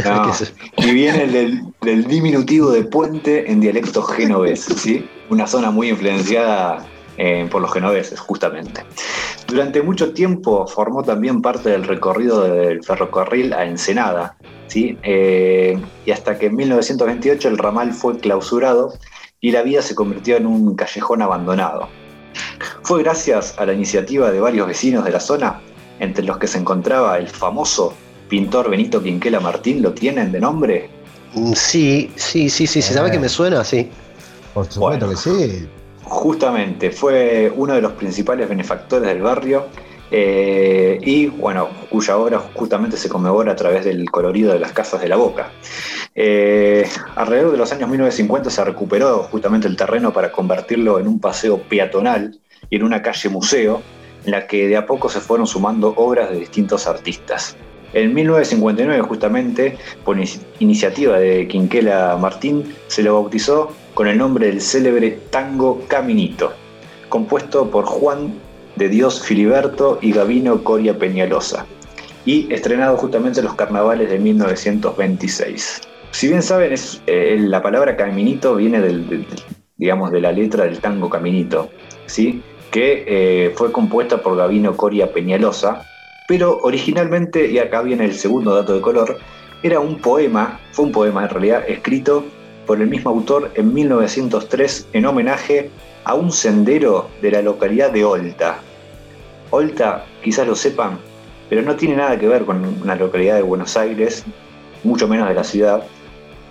S6: No, [LAUGHS] y viene del, del diminutivo de puente en dialecto genovés, ¿sí? Una zona muy influenciada eh, por los genoveses, justamente. Durante mucho tiempo formó también parte del recorrido del ferrocarril a Ensenada, ¿sí? Eh, y hasta que en 1928 el ramal fue clausurado y la vía se convirtió en un callejón abandonado. Fue gracias a la iniciativa de varios vecinos de la zona, entre los que se encontraba el famoso pintor Benito Quinquela Martín, ¿lo tienen de nombre?
S3: Mm, Sí, sí, sí, sí, sí, ¿sabes que me suena? Sí.
S7: Por supuesto
S6: Bueno.
S7: que sí.
S6: Justamente, fue uno de los principales benefactores del barrio eh, y, bueno, cuya obra justamente se conmemora a través del colorido de las casas de la Boca. Eh, alrededor de los años 1950 se recuperó justamente el terreno para convertirlo en un paseo peatonal y en una calle museo en la que de a poco se fueron sumando obras de distintos artistas. En 1959, justamente, por iniciativa de Quinquela Martín, se lo bautizó con el nombre del célebre Tango Caminito, compuesto por Juan de Dios Filiberto y Gavino Coria Peñalosa, y estrenado justamente en los carnavales de 1926. Si bien saben, eh, la palabra caminito viene del, digamos, de la letra del tango Caminito, ¿sí? que eh, fue compuesta por Gavino Coria Peñalosa, pero originalmente, y acá viene el segundo dato de color, era un poema, fue un poema en realidad, escrito por el mismo autor en 1903 en homenaje a un sendero de la localidad de Olta. Olta, quizás lo sepan, pero no tiene nada que ver con una localidad de Buenos Aires, mucho menos de la ciudad.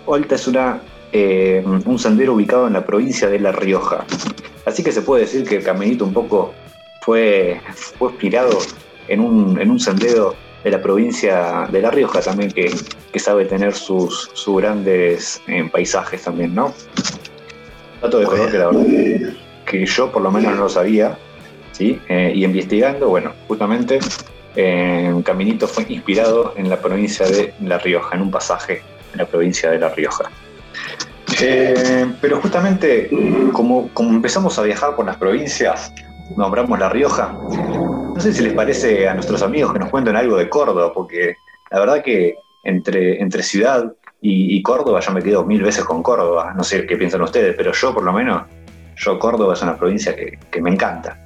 S6: Olta es una, eh, un sendero ubicado en la provincia de La Rioja. Así que se puede decir que el caminito un poco fue, fue inspirado en un, en un sendero de la provincia de La Rioja también, que, sabe tener sus, sus grandes eh, paisajes también, ¿no? Dato de color que la verdad que yo por lo menos no lo sabía. Eh, y investigando, bueno, justamente eh, Caminito fue inspirado en la provincia de La Rioja, en un pasaje en la provincia de La Rioja. pero justamente como, empezamos a viajar por las provincias, nombramos La Rioja, no sé si les parece a nuestros amigos que nos cuenten algo de Córdoba, porque la verdad que entre, entre ciudad y, Córdoba yo me quedo mil veces con Córdoba. No sé qué piensan ustedes, pero yo por lo menos, yo Córdoba es una provincia que, me encanta.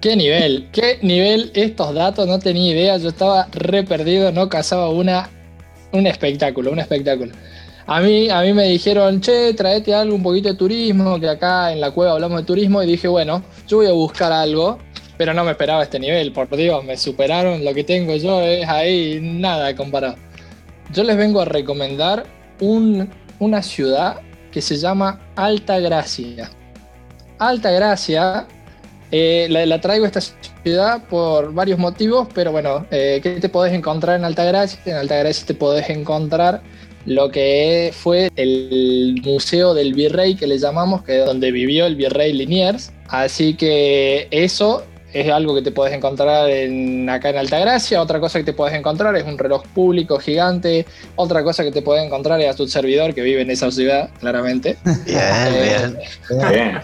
S4: ¿Qué nivel? ¿Qué nivel estos datos? No tenía idea, yo estaba re perdido, no cazaba una, un espectáculo, un espectáculo. A mí, a mí me dijeron, che, traete algo, un poquito de turismo, que acá en la cueva hablamos de turismo, y dije, bueno, yo voy a buscar algo pero no me esperaba este nivel, por Dios, me superaron, lo que tengo yo es ahí nada comparado. Yo les vengo a recomendar una ciudad que se llama Alta Gracia. Alta Gracia, eh, la, traigo a esta ciudad por varios motivos, pero bueno, eh, ¿qué te podés encontrar en Alta Gracia? En Alta Gracia te podés encontrar lo que fue el Museo del Virrey que le llamamos, que es donde vivió el Virrey Liniers. Así que eso es algo que te puedes encontrar en, acá en Altagracia. Otra cosa que te puedes encontrar es un reloj público gigante. Otra cosa que te puedes encontrar es a tu servidor que vive en esa ciudad, claramente. [LAUGHS]
S3: Bien, eh,
S7: bien.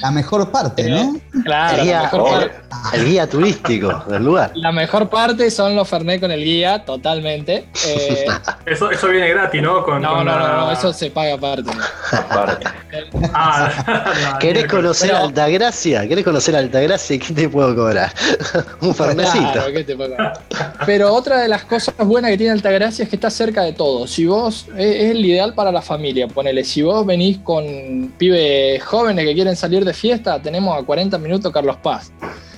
S7: La mejor parte, ¿no?
S4: Claro, el guía, la mejor parte.
S3: El guía turístico del lugar.
S4: La mejor parte son los Fernet con el guía, totalmente.
S5: Eh, [LAUGHS] eso, eso viene gratis, ¿no?
S4: no, no, no, no, eso se paga aparte. [LAUGHS]
S3: ah, ¿Querés conocer Altagracia? ¿Querés conocer Altagracia? ¿Qué te puedo cobrar? [LAUGHS] un farmacito. [LAUGHS]
S4: Pero otra de las cosas buenas que tiene Altagracia es que está cerca de todo. Si vos, es, el ideal para la familia, ponele, si vos venís con pibes jóvenes que quieren salir de fiesta, tenemos a 40 minutos Carlos Paz.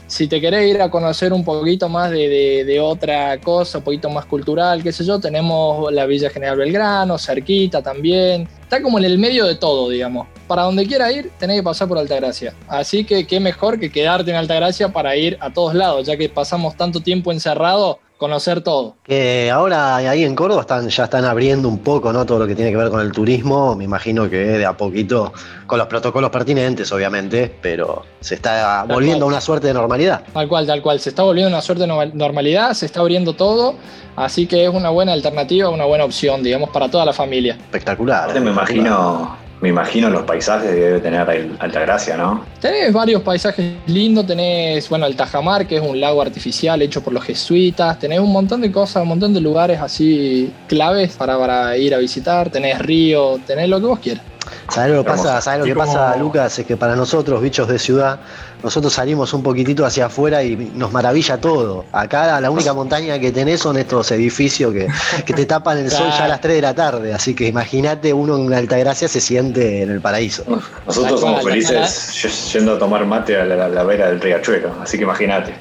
S4: Si te querés ir a conocer un poquito más de, otra cosa, un poquito más cultural, qué sé yo, tenemos la Villa General Belgrano, cerquita también. Está como en el medio de todo, digamos. Para donde quiera ir, tenés que pasar por Altagracia. Así que qué mejor que quedarte en Altagracia para ir a todos lados, ya que pasamos tanto tiempo encerrado conocer todo.
S3: Que ahora ahí en Córdoba están, ya están abriendo un poco, ¿no? Todo lo que tiene que ver con el turismo. Me imagino que de a poquito, con los protocolos pertinentes, obviamente, pero se está volviendo a una suerte de normalidad.
S4: Tal cual, tal cual. Se está volviendo a una suerte de normalidad, se está abriendo todo. Así que es una buena alternativa, una buena opción, digamos, para toda la familia.
S3: Espectacular.
S6: me imagino me imagino los paisajes que debe tener Altagracia, ¿no?
S4: Tenés varios paisajes lindos, tenés, bueno, el Tajamar, que es un lago artificial hecho por los jesuitas, tenés un montón de cosas, un montón de lugares así claves para, para ir a visitar, tenés río, tenés lo que vos quieras.
S3: ¿Sabes lo que pasa, ¿sabes lo que pasa Lucas? Es que para nosotros, bichos de ciudad, nosotros salimos un poquitito hacia afuera y nos maravilla todo. Acá la única montaña que tenés son estos edificios que, te tapan el sol ya a las 3 de la tarde. Así que imagínate, uno en Altagracia se siente en el paraíso.
S6: Nosotros somos felices yendo a tomar mate a la, la vera del riachuelo, así que imagínate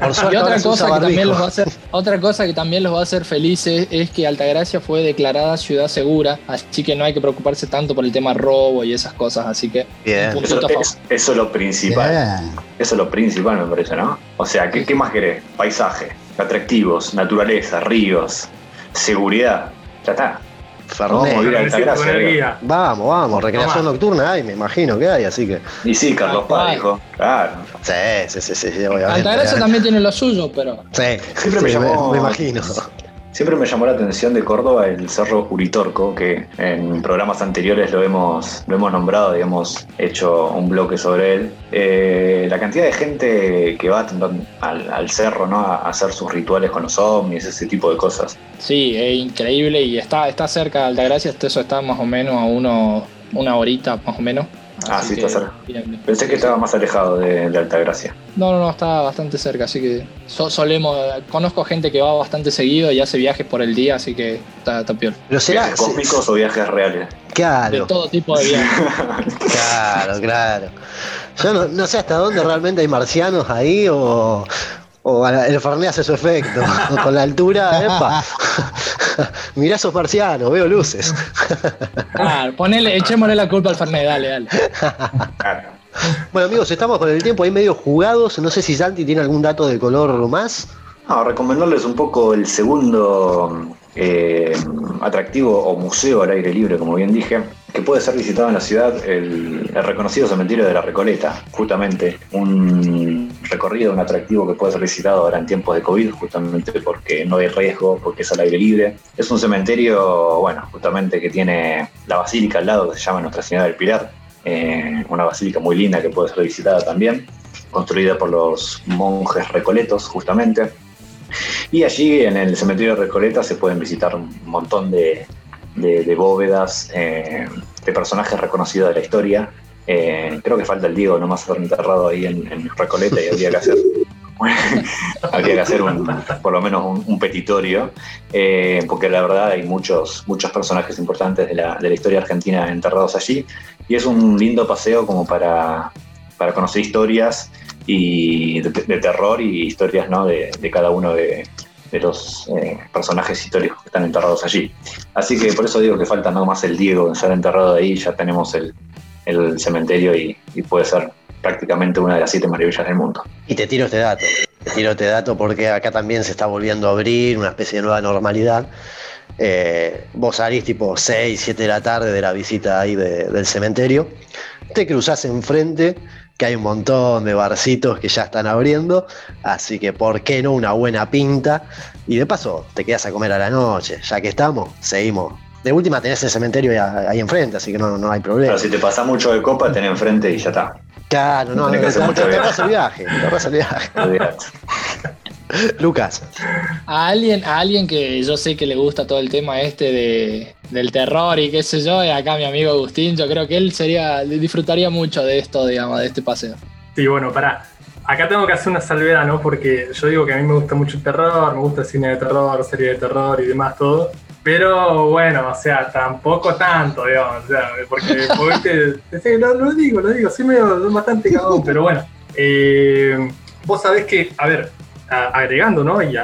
S4: y otra cosa, que también los va a hacer, otra cosa que también los va a hacer felices es que Altagracia fue declarada ciudad segura, así que no hay que preocuparse tanto por el tema robo y esas cosas, así que
S6: eso, es, lo principal. Eso es lo principal, me parece, ¿no? O sea, ¿qué, más querés? Paisaje, atractivos, naturaleza, ríos, seguridad. Ya está.
S3: Fernet.
S6: Vamos ir a Altagracia,
S5: guía.
S3: Vamos, vamos, recreación nocturna hay, me imagino que hay, así que.
S6: Y sí, Carlos. Paz dijo. Claro.
S3: Sí, sí, sí, sí, obviamente.
S4: Altagracia también tiene lo suyo, pero.
S3: Sí,
S6: Siempre me llamó-
S3: me imagino.
S6: Siempre me llamó la atención de Córdoba el Cerro Uritorco, que en programas anteriores lo hemos, lo hemos nombrado hemos hecho un bloque sobre él. Eh, la cantidad de gente que va al, al cerro ¿no? a hacer sus rituales con los ovnis, ese tipo de cosas.
S4: Sí, es increíble y está, está cerca de Altagracia, eso está más o menos a uno, una horita más o menos.
S6: Ah,
S4: Así
S6: sí,
S4: que,
S6: está cerca.
S4: bien.
S6: Pensé que estaba más alejado de, de Altagracia.
S4: No, no, no, está bastante cerca, así que so- solemos, conozco gente que va bastante seguido y hace viajes por el día, así que está, está peor.
S3: Pero será.
S6: ¿Viajes cósmicos o viajes reales?
S4: De
S3: Claro,
S4: todo tipo de viajes. [LAUGHS]
S3: claro, claro. Yo no, no sé hasta dónde realmente hay marcianos ahí o. O el Fernet hace su efecto. [LAUGHS] Con la altura, epa. [LAUGHS] Mirá esos marcianos, veo luces. [LAUGHS]
S4: Ah, ponele, echémosle la culpa al Fernet, dale, dale.
S6: Claro.
S3: Bueno, amigos, estamos con el tiempo ahí medio jugados. No sé si Santi tiene algún dato de color más.
S6: No, recomendarles un poco el segundo eh, atractivo o museo al aire libre, como bien dije, que puede ser visitado en la ciudad, el, el reconocido cementerio de la Recoleta, justamente un recorrido, un atractivo que puede ser visitado ahora en tiempos de COVID, justamente porque no hay riesgo, porque es al aire libre. Es un cementerio, bueno, justamente que tiene la basílica al lado, que se llama Nuestra Señora del Pilar, eh, una basílica muy linda que puede ser visitada también, construida por los monjes recoletos, justamente. Y allí en el cementerio de Recoleta se pueden visitar un montón de, de- de bóvedas, eh, de personajes reconocidos de la historia. Eh, creo que falta el Diego nomás estar enterrado ahí en, en Recoleta y habría que hacer, [LAUGHS] habría que hacer un, por lo menos un, un petitorio, eh, porque la verdad hay muchos, muchos personajes importantes de la, de la historia argentina enterrados allí. Y es un lindo paseo como para, para conocer historias y de, terror y historias ¿no? de, de cada uno de, de los eh, personajes históricos que están enterrados allí. Así que por eso digo que falta nada más el Diego estar enterrado ahí, ya tenemos el, el cementerio y, puede ser prácticamente una de las siete maravillas del mundo.
S3: Y te tiro este dato. Te tiro este dato porque acá también se está volviendo a abrir una especie de nueva normalidad. Eh, vos salís tipo 6, 7 de la tarde de la visita ahí de- del cementerio. Te cruzás enfrente, que hay un montón de barcitos que ya están abriendo. Así que, ¿por qué no una buena pinta? Y de paso, te quedas a comer a la noche. Ya que estamos, seguimos. De última tenés el cementerio ahí, enfrente, así que no, no hay problema.
S6: Pero si te pasas mucho de copa, tenés enfrente y ya está.
S3: Claro, no,
S6: No que hacer
S3: te-
S6: mucho
S3: te
S6: viaje.
S3: ahorras el viaje. Te ahorras el viaje. Lucas.
S4: A alguien, a alguien que yo sé que le gusta todo el tema este de, del terror y qué sé yo, y acá mi amigo Agustín, yo creo que él sería, disfrutaría mucho de esto, digamos, de este paseo.
S5: Sí, bueno, pará. Acá tengo que hacer una salvedad, ¿no? Porque yo digo que a mí me gusta mucho el terror, me gusta el cine de terror, serie de terror y demás, todo. Pero bueno, o sea, tampoco tanto, digamos. Porque, sí, lo, digo, lo digo, soy medio bastante cagón, pero bueno. Eh, vos sabés que, a ver, agregando, ¿no? Y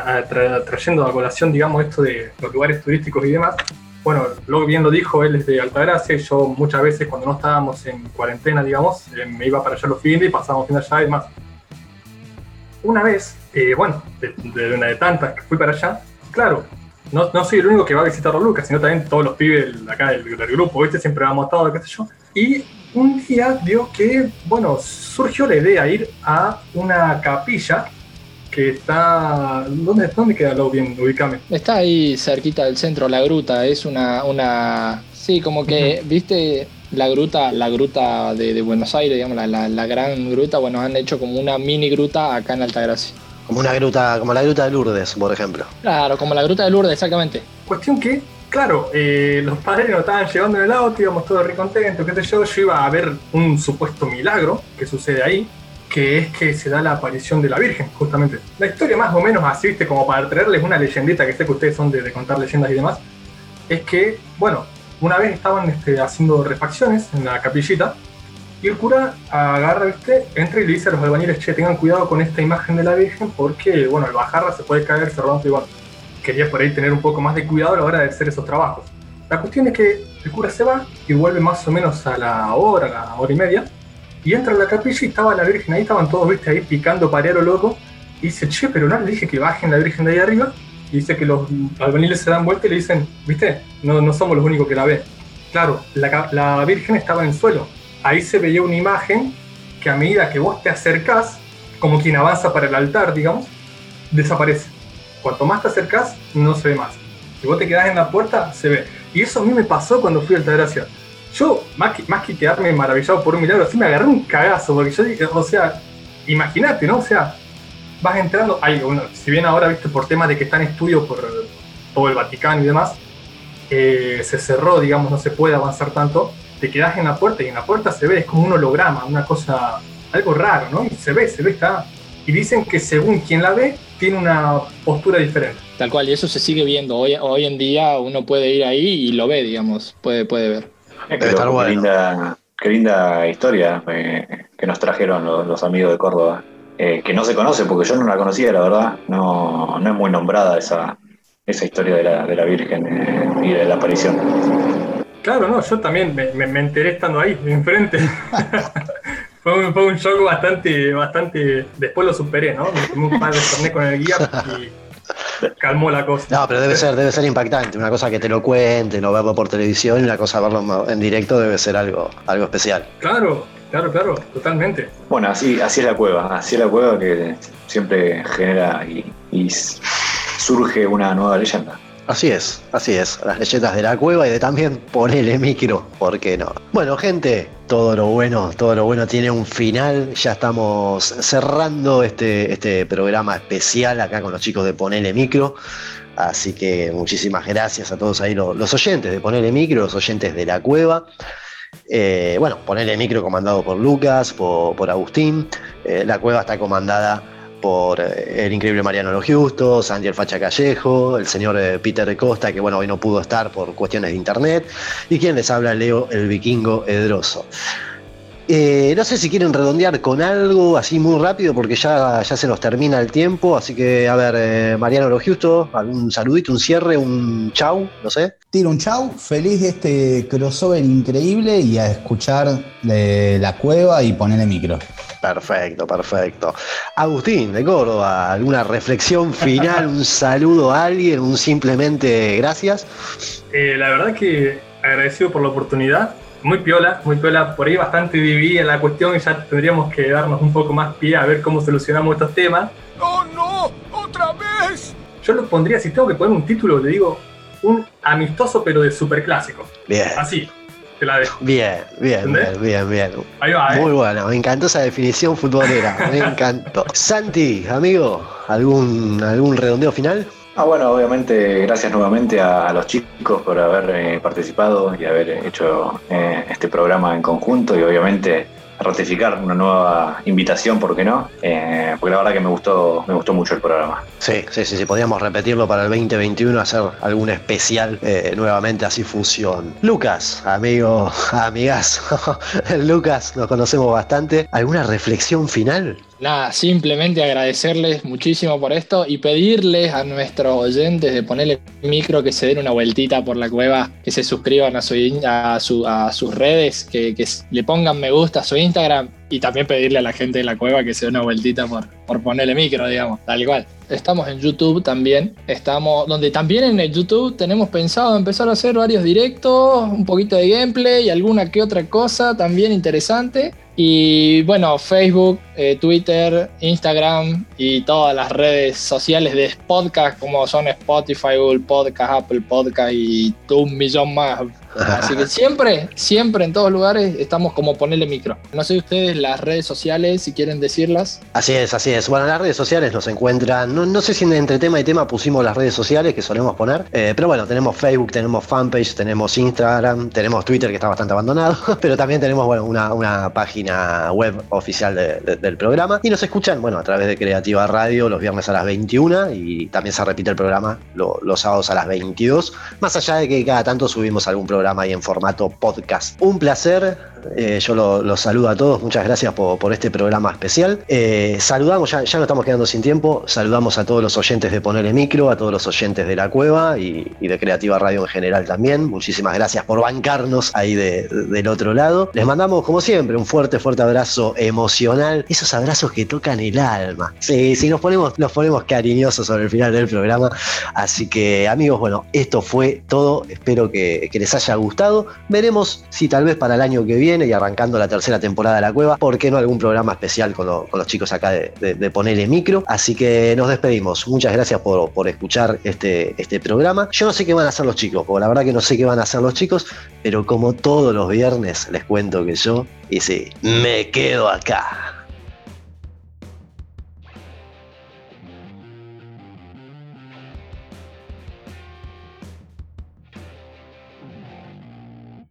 S5: trayendo a colación, digamos, esto de los lugares turísticos y demás. Bueno, luego bien lo dijo él desde Altagracia, yo muchas veces cuando no estábamos en cuarentena, digamos, eh, me iba para allá los fines y pasábamos fin allá y demás. Una vez, eh, bueno, de, de una de tantas que fui para allá, claro, no, no soy el único que va a visitar a Lucas, sino también todos los pibes acá del, del grupo, ¿viste? Siempre vamos todos, qué sé yo. Y un día dio que, bueno, surgió la idea de ir a una capilla que está... ¿Dónde, dónde queda lo bien? Ubicame.
S4: Está ahí cerquita del centro, la gruta, es una, una sí, como que, viste, la gruta, la gruta de, de Buenos Aires, digamos, la, la, la gran gruta, bueno, han hecho como una mini gruta acá en Altagracia.
S3: Como una gruta, como la gruta de Lourdes, por ejemplo.
S4: Claro, como la gruta de Lourdes, exactamente.
S5: Cuestión que, claro, eh, los padres nos estaban llevando en el auto, íbamos todos re contentos, qué sé yo. Yo iba a ver un supuesto milagro que sucede ahí, que es que se da la aparición de la Virgen, justamente. La historia más o menos así, viste, como para traerles una leyendita, que sé que ustedes son de, de contar leyendas y demás, es que, bueno, una vez estaban este, haciendo refacciones en la capillita, y el cura agarra, viste, entra y le dice a los albañiles, che, tengan cuidado con esta imagen de la Virgen, porque, bueno, el bajarla se puede caer, se rompe igual quería por ahí tener un poco más de cuidado a la hora de hacer esos trabajos. La cuestión es que el cura se va y vuelve más o menos a la hora, a la hora y media, y entra a la capilla y estaba la Virgen ahí, estaban todos, viste, ahí picando lo loco, y dice, che, pero no le dije que bajen la Virgen de ahí arriba, y dice que los albañiles se dan vuelta y le dicen, viste, no, no somos los únicos que la ven. Claro, la, la Virgen estaba en el suelo. Ahí se veía una imagen que a medida que vos te acercás, como quien avanza para el altar, digamos, desaparece. Cuanto más te acercás, no se ve más. Si vos te quedás en la puerta, se ve. Y eso a mí me pasó cuando fui a Altagracia. Yo, más que, más que quedarme maravillado por un milagro, así me agarré un cagazo, porque yo dije, o sea, imagínate, ¿no? O sea, vas entrando, hay, bueno, si bien ahora, viste, por temas de que está en estudio por todo el Vaticano y demás, eh, se cerró, digamos, no se puede avanzar tanto, te quedas en la puerta y en la puerta se ve, es como un holograma, una cosa, algo raro, ¿no? Y se ve, se ve, está. Y dicen que según quien la ve, tiene una postura diferente.
S4: Tal cual, y eso se sigue viendo. Hoy, hoy en día uno puede ir ahí y lo ve, digamos, puede, puede ver.
S6: qué, linda, qué linda historia eh, que nos trajeron los, amigos de Córdoba. Eh, que no se conoce, porque yo no la conocía, la verdad. No, no es muy nombrada esa, esa historia de la, de la Virgen eh, y de la aparición.
S5: Claro, no, yo también me, me, enteré estando ahí, [LAUGHS] enfrente. [LAUGHS] fue, un, fue un shock bastante, bastante. Después lo superé, ¿no? Me tomé un par de torneos con el guía y calmó la cosa.
S3: No, pero debe ser, debe ser impactante. Una cosa que te lo cuente, no verlo por televisión y una cosa verlo en directo debe ser algo, algo especial.
S5: Claro, claro, claro, totalmente.
S6: Bueno, así, así es la cueva, así es la cueva que siempre genera y surge una nueva leyenda.
S3: Así es, así es. Las leyendas de la cueva y de también ponerle micro, ¿por qué no? Bueno, gente, todo lo bueno, todo lo bueno tiene un final. Ya estamos cerrando este, este programa especial acá con los chicos de Ponele Micro. Así que muchísimas gracias a todos ahí los, oyentes de Ponele Micro, los oyentes de la cueva. Eh, bueno, Ponele Micro comandado por Lucas, por, Agustín. Eh, la cueva está comandada por eh, el increíble Mariano Lo Justo, Sandy el Facha Callejo, el señor eh, Peter Costa, que bueno, hoy no pudo estar por cuestiones de internet, y quien les habla, Leo el Vikingo Edroso. Eh, no sé si quieren redondear con algo así muy rápido porque ya, ya se nos termina el tiempo. Así que, a ver, Mariano Lo Justo, algún saludito, un cierre, un chau, no sé.
S7: Tiro un chau, feliz de este crossover increíble y a escuchar la cueva y ponerle micro.
S3: Perfecto, perfecto. Agustín de Córdoba, ¿alguna reflexión final, un [LAUGHS] saludo a alguien, un simplemente gracias?
S5: Eh, la verdad que agradecido por la oportunidad, muy piola, muy piola, por ahí bastante dividida la cuestión y ya tendríamos que darnos un poco más pie a ver cómo solucionamos estos temas.
S2: ¡Oh no! ¡Otra vez!
S5: Yo lo pondría, si tengo que poner un título, le digo, un amistoso pero de superclásico.
S3: Bien.
S5: Así,
S3: Bien, bien, bien, bien,
S5: Ahí va,
S3: ¿eh? Muy bueno, me encantó esa definición futbolera, me encantó. Santi, amigo, ¿algún, algún redondeo final?
S6: Ah, bueno, obviamente, gracias nuevamente a, los chicos por haber eh, participado y haber hecho eh, este programa en conjunto y obviamente ratificar una nueva invitación, ¿por qué no? Eh, porque la verdad que me gustó, me gustó mucho el programa.
S3: Sí, sí, sí, sí, podíamos repetirlo para el 2021, hacer algún especial nuevamente así fusión. Lucas, amigo, [LAUGHS] amigas, [LAUGHS] Lucas, nos conocemos bastante. ¿Alguna reflexión final?
S4: Nada, simplemente agradecerles muchísimo por esto y pedirles a nuestros oyentes de ponerle micro que se den una vueltita por la cueva, que se suscriban a, su, a, sus redes, que, que, le pongan me gusta a su Instagram y también pedirle a la gente de la cueva que se dé una vueltita por, por ponerle micro, digamos, tal cual. Estamos en YouTube también, estamos donde también en el YouTube tenemos pensado empezar a hacer varios directos, un poquito de gameplay y alguna que otra cosa también interesante. Y bueno, Facebook, eh, Twitter, Instagram y todas las redes sociales de podcast como son Spotify, Google Podcast, Apple Podcast y un millón más. Así que [LAUGHS] siempre, siempre en todos lugares estamos como ponerle micro. No sé ustedes las redes sociales, si quieren decirlas.
S3: Así es, así es. Bueno, las redes sociales nos encuentran, no, sé si entre tema y tema pusimos las redes sociales que solemos poner, eh, pero bueno, tenemos Facebook, tenemos fanpage, tenemos Instagram, tenemos Twitter que está bastante abandonado, [LAUGHS] pero también tenemos bueno, una, una página web oficial del programa y nos escuchan bueno, a través de Creativa Radio los viernes a las 21 y también se repite el programa los sábados a las 22, más allá de que cada tanto subimos algún programa programa ahí en formato podcast. Un placer eh, yo los saludo a todos, muchas gracias por, este programa especial. Eh, saludamos, ya, ya no estamos quedando sin tiempo, saludamos a todos los oyentes de Ponerle Micro, a todos los oyentes de La Cueva y, de Creativa Radio en general también. Muchísimas gracias por bancarnos ahí del otro lado. Les mandamos, como siempre, un fuerte, fuerte abrazo emocional. Esos abrazos que tocan el alma. Sí, sí, nos ponemos, nos ponemos cariñosos sobre el final del programa. Así que, amigos, bueno, esto fue todo. Espero que les haya gustado. Veremos si tal vez para el año que viene y arrancando la tercera temporada de La Cueva, ¿por qué no algún programa especial con, los chicos acá de, de, Ponerle Micro? Así que nos despedimos. Muchas gracias por, escuchar este, este programa. Yo no sé qué van a hacer los chicos, porque la verdad que no sé qué van a hacer los chicos, pero como todos los viernes les cuento que yo, y sí, me quedo acá.